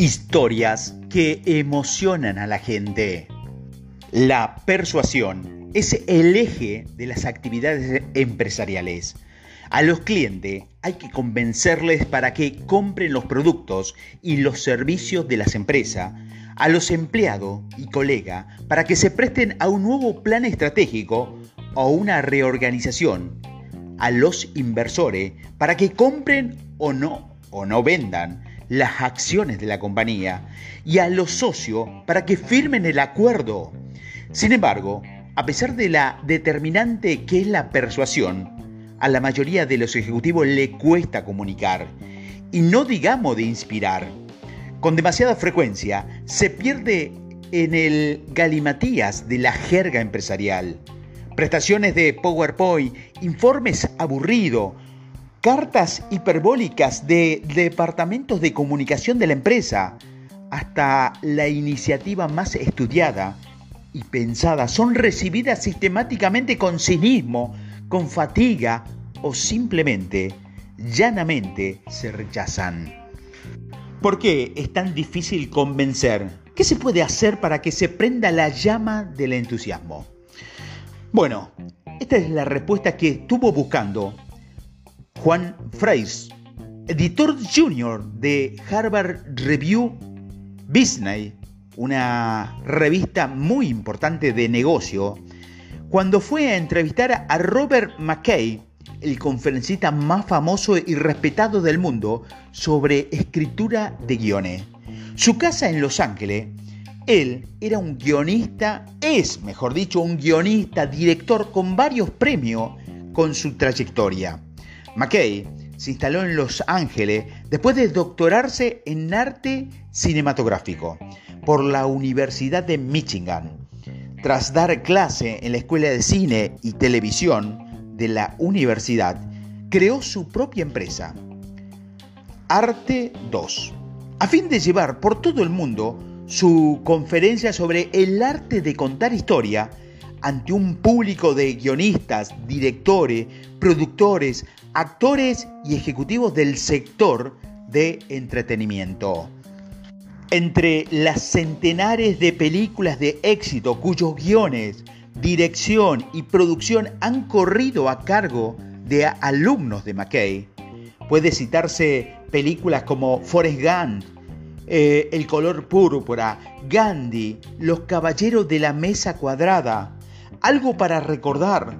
Historias que emocionan a la gente. La persuasión es el eje de las actividades empresariales. A los clientes hay que convencerles para que compren los productos y los servicios de las empresas. A los empleados y colegas para que se presten a un nuevo plan estratégico o una reorganización. A los inversores para que compren o no o no vendan las acciones de la compañía y a los socios para que firmen el acuerdo. Sin embargo, a pesar de la determinante que es la persuasión, a la mayoría de los ejecutivos le cuesta comunicar y no digamos de inspirar. Con demasiada frecuencia se pierde en el galimatías de la jerga empresarial. Prestaciones de PowerPoint, informes aburridos, cartas hiperbólicas de departamentos de comunicación de la empresa, hasta la iniciativa más estudiada y pensada, son recibidas sistemáticamente con cinismo, con fatiga o simplemente, llanamente, se rechazan. ¿Por qué es tan difícil convencer? ¿Qué se puede hacer para que se prenda la llama del entusiasmo? Bueno, esta es la respuesta que estuvo buscando Juan Freis, editor junior de Harvard Review Business, una revista muy importante de negocio, cuando fue a entrevistar a Robert McKay, el conferencista más famoso y respetado del mundo sobre escritura de guiones. Su casa en Los Ángeles, él era un guionista, es, mejor dicho, un guionista, director con varios premios con su trayectoria. McKay se instaló en Los Ángeles después de doctorarse en arte cinematográfico por la Universidad de Michigan. Tras dar clase en la Escuela de Cine y Televisión de la universidad, creó su propia empresa, Arte 2, a fin de llevar por todo el mundo su conferencia sobre el arte de contar historia ante un público de guionistas, directores, productores, actores y ejecutivos del sector de entretenimiento. Entre las centenares de películas de éxito cuyos guiones, dirección y producción han corrido a cargo de alumnos de McKay, puede citarse películas como Forrest Gump, eh, El color púrpura, Gandhi, Los caballeros de la mesa cuadrada, Algo para recordar,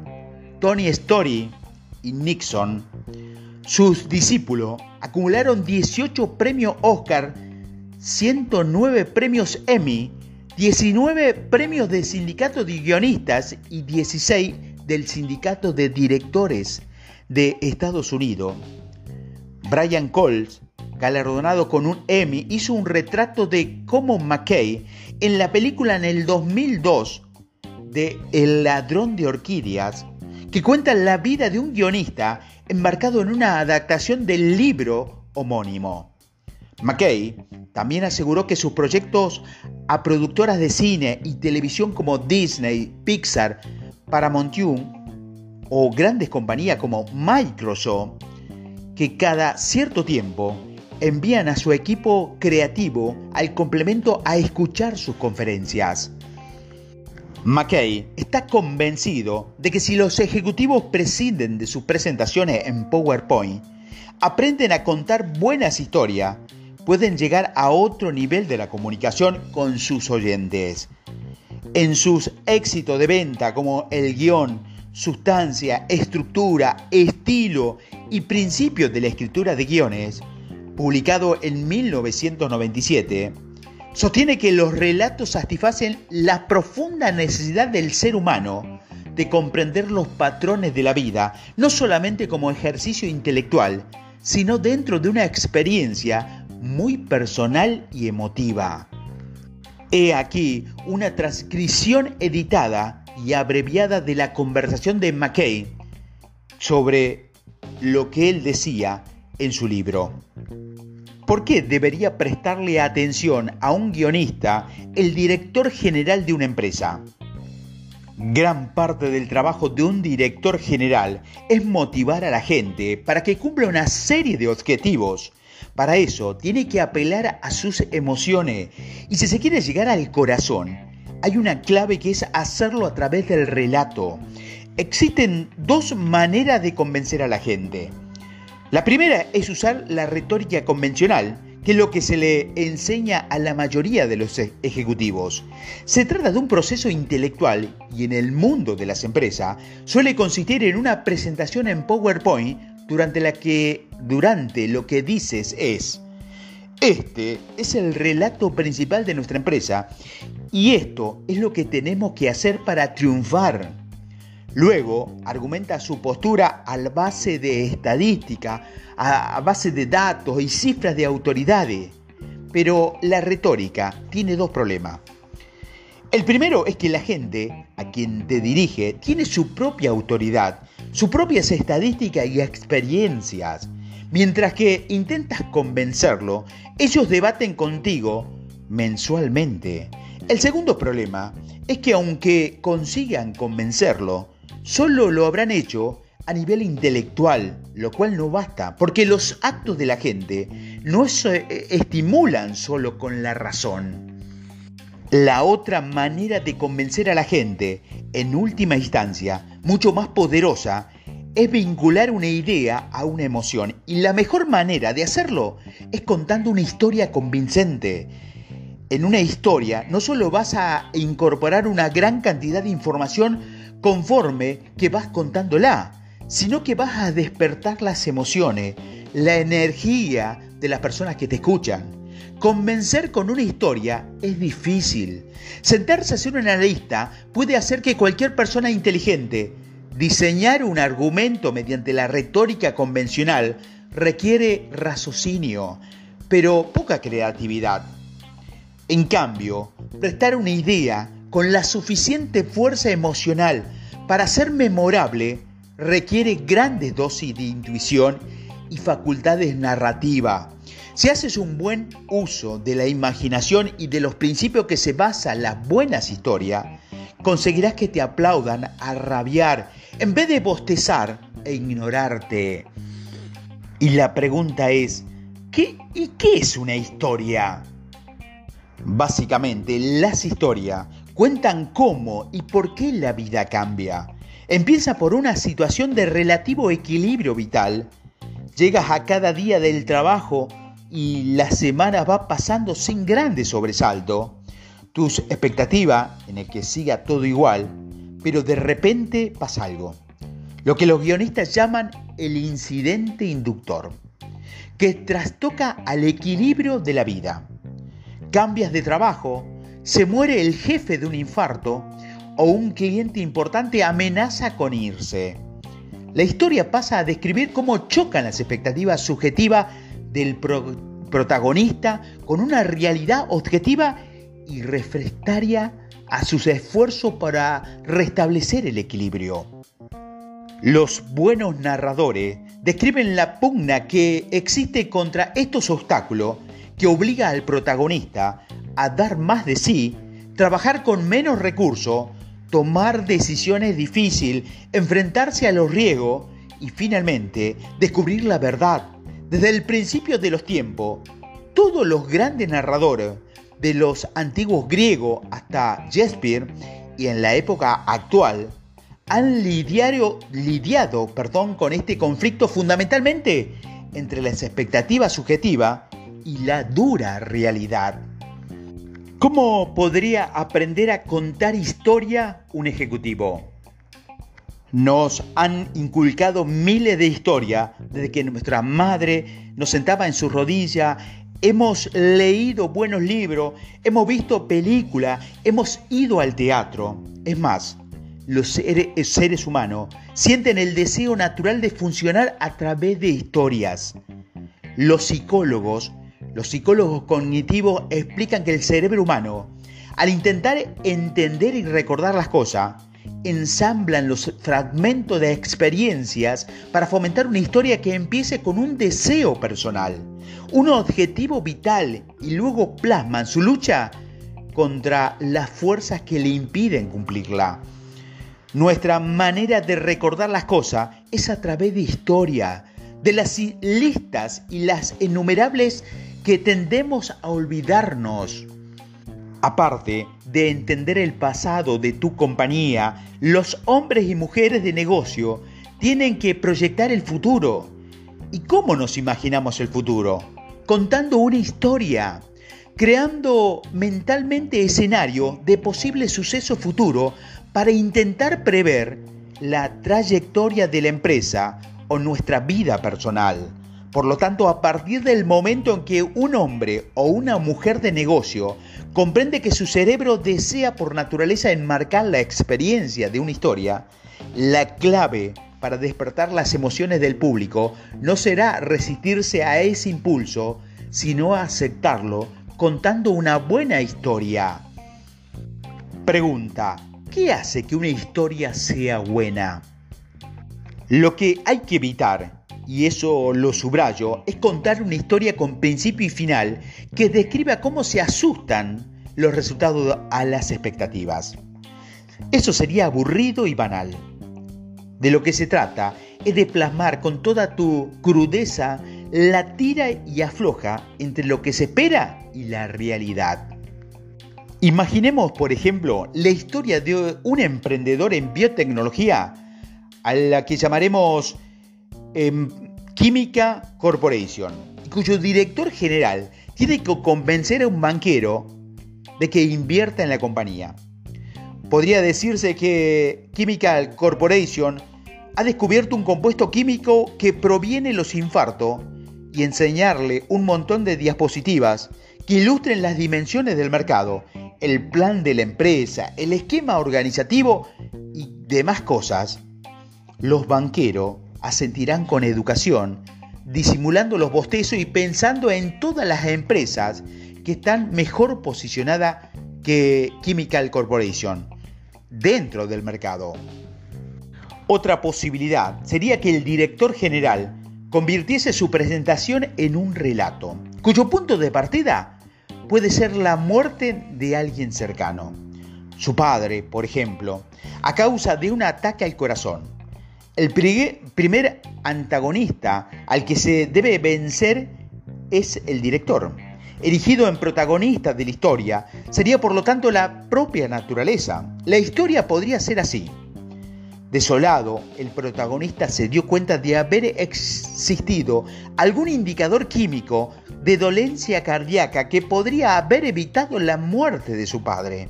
Tony Story, y Nixon, sus discípulos acumularon 18 premios Oscar, 109 premios Emmy, 19 premios del sindicato de guionistas y 16 del sindicato de directores de Estados Unidos. Brian Coles, galardonado con un Emmy, hizo un retrato de cómo McKay en la película en el 2002 de El ladrón de orquídeas que cuenta la vida de un guionista embarcado en una adaptación del libro homónimo. McKay también aseguró que sus proyectos a productoras de cine y televisión como Disney, Pixar, Paramount o grandes compañías como Microsoft, que cada cierto tiempo envían a su equipo creativo al complemento a escuchar sus conferencias. McKay está convencido de que si los ejecutivos prescinden de sus presentaciones en PowerPoint, aprenden a contar buenas historias, pueden llegar a otro nivel de la comunicación con sus oyentes. En sus éxitos de venta como el guion, sustancia, estructura, estilo y principios de la escritura de guiones, publicado en 1997, Sostiene que los relatos satisfacen la profunda necesidad del ser humano de comprender los patrones de la vida, no solamente como ejercicio intelectual, sino dentro de una experiencia muy personal y emotiva. He aquí una transcripción editada y abreviada de la conversación de McKay sobre lo que él decía en su libro. ¿Por qué debería prestarle atención a un guionista el director general de una empresa? Gran parte del trabajo de un director general es motivar a la gente para que cumpla una serie de objetivos, Para eso tiene que apelar a sus emociones y si se quiere llegar al corazón, hay una clave que es hacerlo a través del relato. Existen dos maneras de convencer a la gente. La primera es usar la retórica convencional, que es lo que se le enseña a la mayoría de los e-, ejecutivos. Se trata de un proceso intelectual y en el mundo de las empresas suele consistir en una presentación en PowerPoint durante la que durante lo que dices es este es el relato principal de nuestra empresa y esto es lo que tenemos que hacer para triunfar. Luego argumenta su postura a base de estadística, a base de datos y cifras de autoridades. Pero la retórica tiene dos problemas. El primero es que la gente a quien te dirige tiene su propia autoridad, sus propias estadísticas y experiencias. Mientras que intentas convencerlo, ellos debaten contigo mensualmente. El segundo problema es que aunque consigan convencerlo, solo lo habrán hecho a nivel intelectual, lo cual no basta, porque los actos de la gente no eh, estimulan solo con la razón. La otra manera de convencer a la gente, en última instancia, mucho más poderosa, es vincular una idea a una emoción. Y la mejor manera de hacerlo es contando una historia convincente. En una historia no solo vas a incorporar una gran cantidad de información conforme que vas contándola, sino que vas a despertar las emociones, la energía de las personas que te escuchan. Convencer con una historia es difícil. Sentarse a hacer una analista puede hacer que cualquier persona inteligente Diseñar un argumento mediante la retórica convencional requiere raciocinio, pero poca creatividad. En cambio, prestar una idea con la suficiente fuerza emocional para ser memorable requiere grandes dosis de intuición y facultades narrativas. Si haces un buen uso de la imaginación y de los principios que se basan las buenas historias, conseguirás que te aplaudan a rabiar en vez de bostezar e ignorarte. Y la pregunta es, ¿qué y qué es una historia? Básicamente, las historias cuentan cómo y por qué la vida cambia. Empieza por una situación de relativo equilibrio vital. Llegas a cada día del trabajo y la semana va pasando sin grande sobresalto tus expectativas en el que siga todo igual, pero de repente pasa algo. Lo que los guionistas llaman el incidente inductor, que trastoca al equilibrio de la vida. Cambias de trabajo, se muere el jefe de un infarto o un cliente importante amenaza con irse. La historia pasa a describir cómo chocan las expectativas subjetivas del protagonista con una realidad objetiva y refractaria a sus esfuerzos para restablecer el equilibrio. Los buenos narradores describen la pugna que existe contra estos obstáculos que obliga al protagonista a dar más de sí, trabajar con menos recursos, tomar decisiones difíciles, enfrentarse a los riesgos y finalmente descubrir la verdad. Desde el principio de los tiempos, todos los grandes narradores de los antiguos griegos hasta Shakespeare y en la época actual han lidiado, lidiado perdón, con este conflicto fundamentalmente entre las expectativas subjetivas y la dura realidad. ¿Cómo podría aprender a contar historia un ejecutivo? Nos han inculcado miles de historias desde que nuestra madre nos sentaba en su rodilla hemos leído buenos libros, hemos visto películas, hemos ido al teatro. Es más, los seres, humanos sienten el deseo natural de funcionar a través de historias. Los psicólogos, los psicólogos cognitivos explican que el cerebro humano, al intentar entender y recordar las cosas, ensamblan los fragmentos de experiencias para fomentar una historia que empiece con un deseo personal, un objetivo vital y luego plasman su lucha contra las fuerzas que le impiden cumplirla. Nuestra manera de recordar las cosas es a través de historia, de las listas y las innumerables que tendemos a olvidarnos. Aparte de entender el pasado de tu compañía, los hombres y mujeres de negocio tienen que proyectar el futuro. ¿Y cómo nos imaginamos el futuro? Contando una historia, creando mentalmente escenario de posible suceso futuro para intentar prever la trayectoria de la empresa o nuestra vida personal. Por lo tanto, a partir del momento en que un hombre o una mujer de negocio comprende que su cerebro desea por naturaleza enmarcar la experiencia de una historia, la clave para despertar las emociones del público no será resistirse a ese impulso, sino aceptarlo contando una buena historia. Pregunta, ¿qué hace que una historia sea buena? Lo que hay que evitar y eso lo subrayo, es contar una historia con principio y final que describa cómo se asustan los resultados a las expectativas. Eso sería aburrido y banal. De lo que se trata es de plasmar con toda tu crudeza la tira y afloja entre lo que se espera y la realidad. Imaginemos, por ejemplo, la historia de un emprendedor en biotecnología a la que llamaremos Química Corporation, cuyo director general tiene que convencer a un banquero de que invierta en la compañía. Podría decirse que Chemical Corporation ha descubierto un compuesto químico que proviene de los infartos y enseñarle un montón de diapositivas que ilustren las dimensiones del mercado, el plan de la empresa, el esquema organizativo y demás cosas. Los banqueros asentirán con educación, disimulando los bostezos y pensando en todas las empresas que están mejor posicionadas que Chemical Corporation dentro del mercado. Otra posibilidad sería que el director general convirtiese su presentación en un relato, cuyo punto de partida puede ser la muerte de alguien cercano. Su padre, por ejemplo, a causa de un ataque al corazón el primer antagonista al que se debe vencer es el director. Erigido en protagonista de la historia, sería por lo tanto la propia naturaleza. La historia podría ser así. Desolado, el protagonista se dio cuenta de haber existido algún indicador químico de dolencia cardíaca que podría haber evitado la muerte de su padre.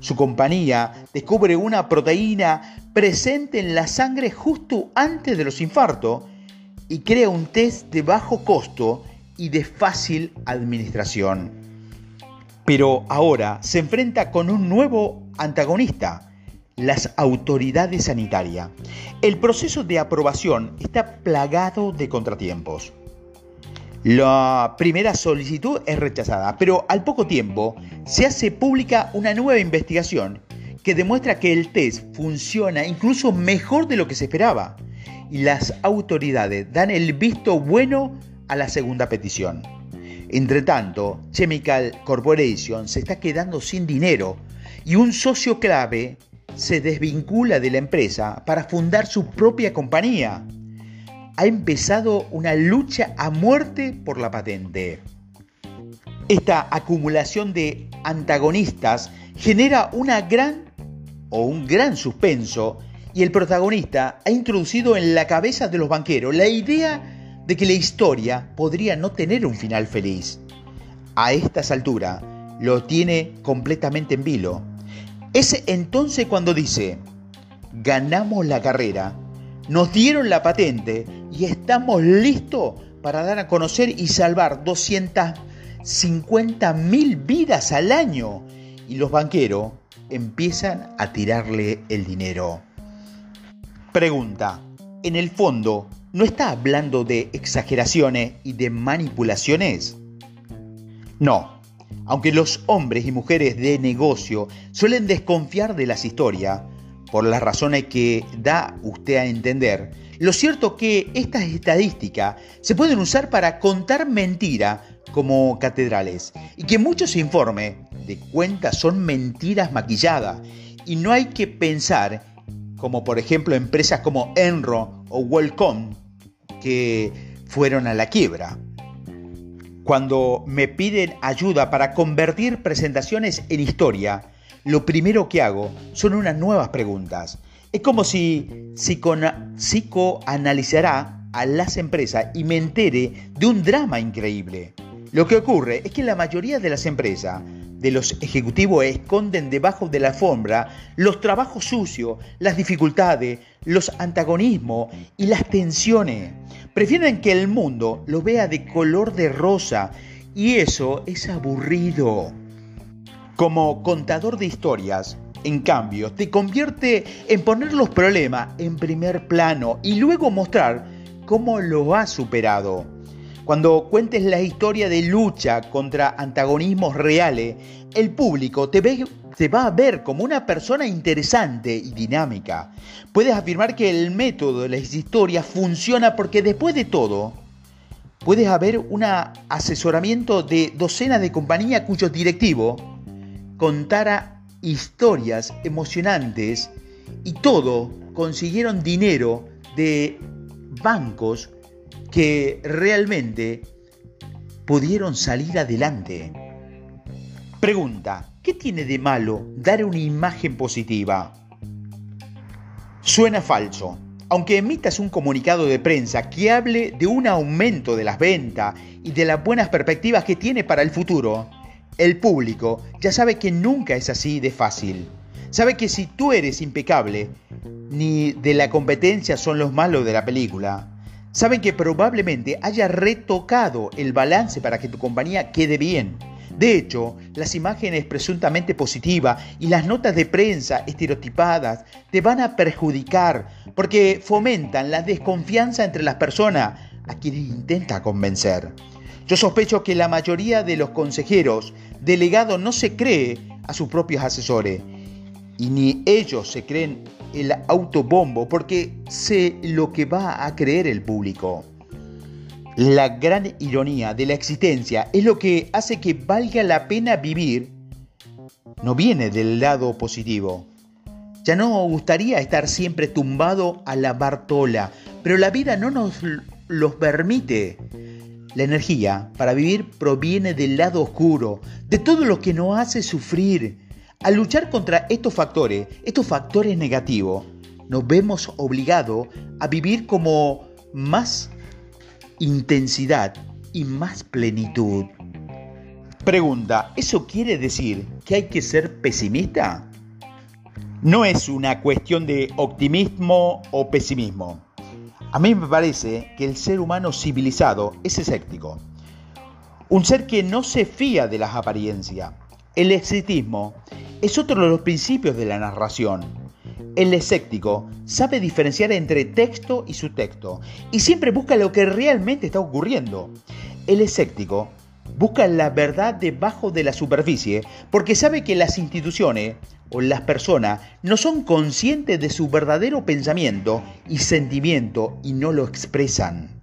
Su compañía descubre una proteína presente en la sangre justo antes de los infartos y crea un test de bajo costo y de fácil administración. Pero ahora se enfrenta con un nuevo antagonista, las autoridades sanitarias. El proceso de aprobación está plagado de contratiempos. La primera solicitud es rechazada, pero al poco tiempo se hace pública una nueva investigación que demuestra que el test funciona incluso mejor de lo que se esperaba y las autoridades dan el visto bueno a la segunda petición. Entre tanto, Chemical Corporation se está quedando sin dinero y un socio clave se desvincula de la empresa para fundar su propia compañía ha empezado una lucha a muerte por la patente. Esta acumulación de antagonistas genera una gran o un gran suspenso y el protagonista ha introducido en la cabeza de los banqueros la idea de que la historia podría no tener un final feliz. A estas alturas lo tiene completamente en vilo. Es entonces cuando dice, ganamos la carrera, nos dieron la patente y estamos listos para dar a conocer y salvar 250 mil vidas al año. Y los banqueros empiezan a tirarle el dinero. Pregunta, en el fondo, ¿no está hablando de exageraciones y de manipulaciones? No, aunque los hombres y mujeres de negocio suelen desconfiar de las historias, por las razones que da usted a entender, lo cierto que estas estadísticas se pueden usar para contar mentiras como catedrales y que muchos informes de cuentas son mentiras maquilladas y no hay que pensar como por ejemplo empresas como Enro o Wellcome que fueron a la quiebra. Cuando me piden ayuda para convertir presentaciones en historia, lo primero que hago son unas nuevas preguntas. Es como si psicoanalizará a las empresas y me entere de un drama increíble. Lo que ocurre es que la mayoría de las empresas, de los ejecutivos, esconden debajo de la alfombra los trabajos sucios, las dificultades, los antagonismos y las tensiones. Prefieren que el mundo lo vea de color de rosa y eso es aburrido. Como contador de historias, en cambio, te convierte en poner los problemas en primer plano y luego mostrar cómo lo has superado. Cuando cuentes la historia de lucha contra antagonismos reales, el público te, te va a ver como una persona interesante y dinámica. Puedes afirmar que el método de las historias funciona porque después de todo, puedes haber un asesoramiento de docenas de compañías cuyos directivos contara historias emocionantes y todo consiguieron dinero de bancos que realmente pudieron salir adelante. Pregunta, ¿qué tiene de malo dar una imagen positiva? Suena falso. Aunque emitas un comunicado de prensa que hable de un aumento de las ventas y de las buenas perspectivas que tiene para el futuro, el público ya sabe que nunca es así de fácil. Sabe que si tú eres impecable, ni de la competencia son los malos de la película, saben que probablemente haya retocado el balance para que tu compañía quede bien. De hecho, las imágenes presuntamente positivas y las notas de prensa estereotipadas te van a perjudicar porque fomentan la desconfianza entre las personas a quienes intenta convencer. Yo sospecho que la mayoría de los consejeros delegados no se cree a sus propios asesores y ni ellos se creen el autobombo porque sé lo que va a creer el público. La gran ironía de la existencia es lo que hace que valga la pena vivir. No viene del lado positivo. Ya no gustaría estar siempre tumbado a la Bartola, pero la vida no nos los permite. La energía para vivir proviene del lado oscuro, de todo lo que nos hace sufrir, al luchar contra estos factores, estos factores negativos, nos vemos obligados a vivir como más intensidad y más plenitud. Pregunta, ¿eso quiere decir que hay que ser pesimista? No es una cuestión de optimismo o pesimismo. A mí me parece que el ser humano civilizado es escéptico. Un ser que no se fía de las apariencias. El escepticismo es otro de los principios de la narración. El escéptico sabe diferenciar entre texto y subtexto y siempre busca lo que realmente está ocurriendo. El escéptico busca la verdad debajo de la superficie porque sabe que las instituciones o las personas no son conscientes de su verdadero pensamiento y sentimiento y no lo expresan.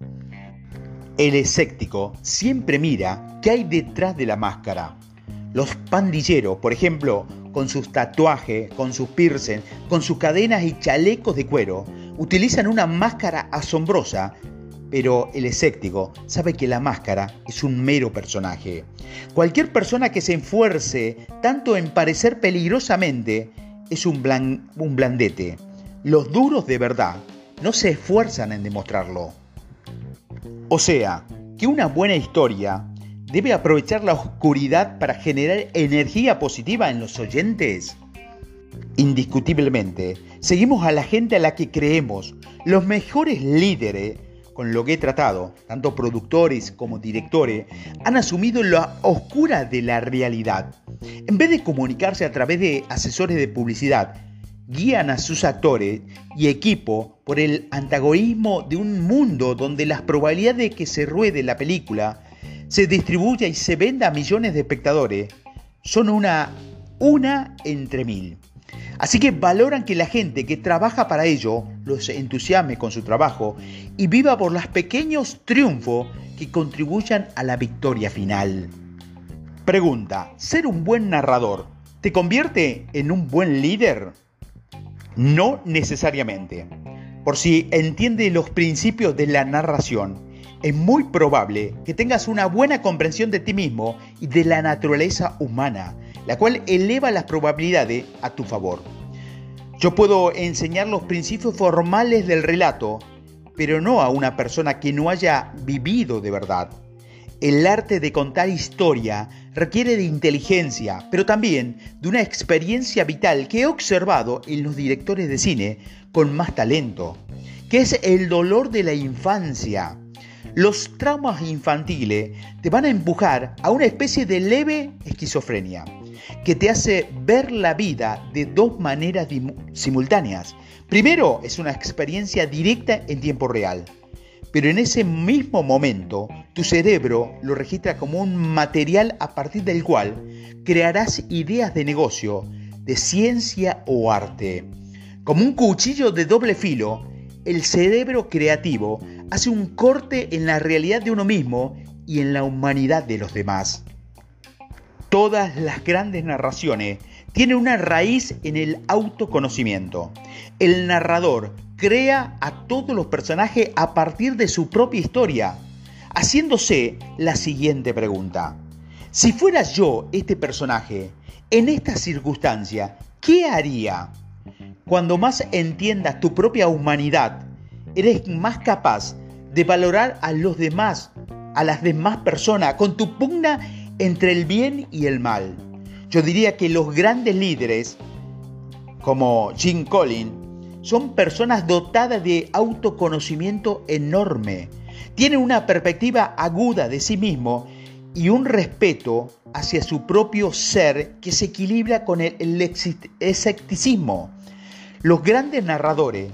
El escéptico siempre mira qué hay detrás de la máscara. Los pandilleros, por ejemplo, con sus tatuajes, con sus piercing, con sus cadenas y chalecos de cuero, utilizan una máscara asombrosa, pero el escéptico sabe que la máscara es un mero personaje. Cualquier persona que se enfuerce tanto en parecer peligrosamente es un, un blandete. Los duros de verdad no se esfuerzan en demostrarlo. O sea, que una buena historia debe aprovechar la oscuridad para generar energía positiva en los oyentes? Indiscutiblemente, seguimos a la gente a la que creemos. Los mejores líderes con lo que he tratado, tanto productores como directores, han asumido la oscura de la realidad. En vez de comunicarse a través de asesores de publicidad, guían a sus actores y equipo por el antagonismo de un mundo donde las probabilidades de que se ruede la película se distribuya y se venda a millones de espectadores son una, una entre mil. Así que valoran que la gente que trabaja para ello los entusiasme con su trabajo y viva por los pequeños triunfos que contribuyan a la victoria final. Pregunta, ¿ser un buen narrador te convierte en un buen líder? No necesariamente. por si entiende los principios de la narración, es muy probable que tengas una buena comprensión de ti mismo y de la naturaleza humana, la cual eleva las probabilidades a tu favor. Yo puedo enseñar los principios formales del relato, pero no a una persona que no haya vivido de verdad. El arte de contar historia requiere de inteligencia, pero también de una experiencia vital que he observado en los directores de cine con más talento, que es el dolor de la infancia. Los traumas infantiles te van a empujar a una especie de leve esquizofrenia que te hace ver la vida de dos maneras simultáneas. Primero, es una experiencia directa en tiempo real, pero en ese mismo momento tu cerebro lo registra como un material a partir del cual crearás ideas de negocio, de ciencia o arte. Como un cuchillo de doble filo, el cerebro creativo hace un corte en la realidad de uno mismo y en la humanidad de los demás. Todas las grandes narraciones tienen una raíz en el autoconocimiento. El narrador crea a todos los personajes a partir de su propia historia, haciéndose la siguiente pregunta. Si fuera yo este personaje, en esta circunstancia, ¿qué haría? Cuando más entiendas tu propia humanidad, eres más capaz de valorar a los demás, a las demás personas, con tu pugna entre el bien y el mal. Yo diría que los grandes líderes, como Jim Collins, son personas dotadas de autoconocimiento enorme. Tienen una perspectiva aguda de sí mismo y un respeto hacia su propio ser que se equilibra con el, escepticismo. Los grandes narradores,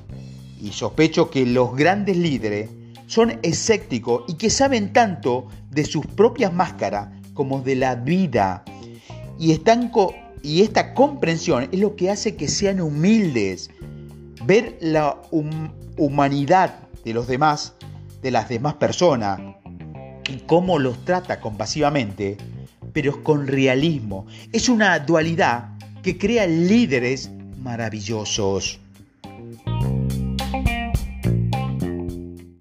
y sospecho que los grandes líderes, son escépticos y que saben tanto de sus propias máscaras como de la vida. Y, esta comprensión es lo que hace que sean humildes. Ver la humanidad de los demás, de las demás personas, y cómo los trata compasivamente, pero con realismo. Es una dualidad que crea líderes maravillosos.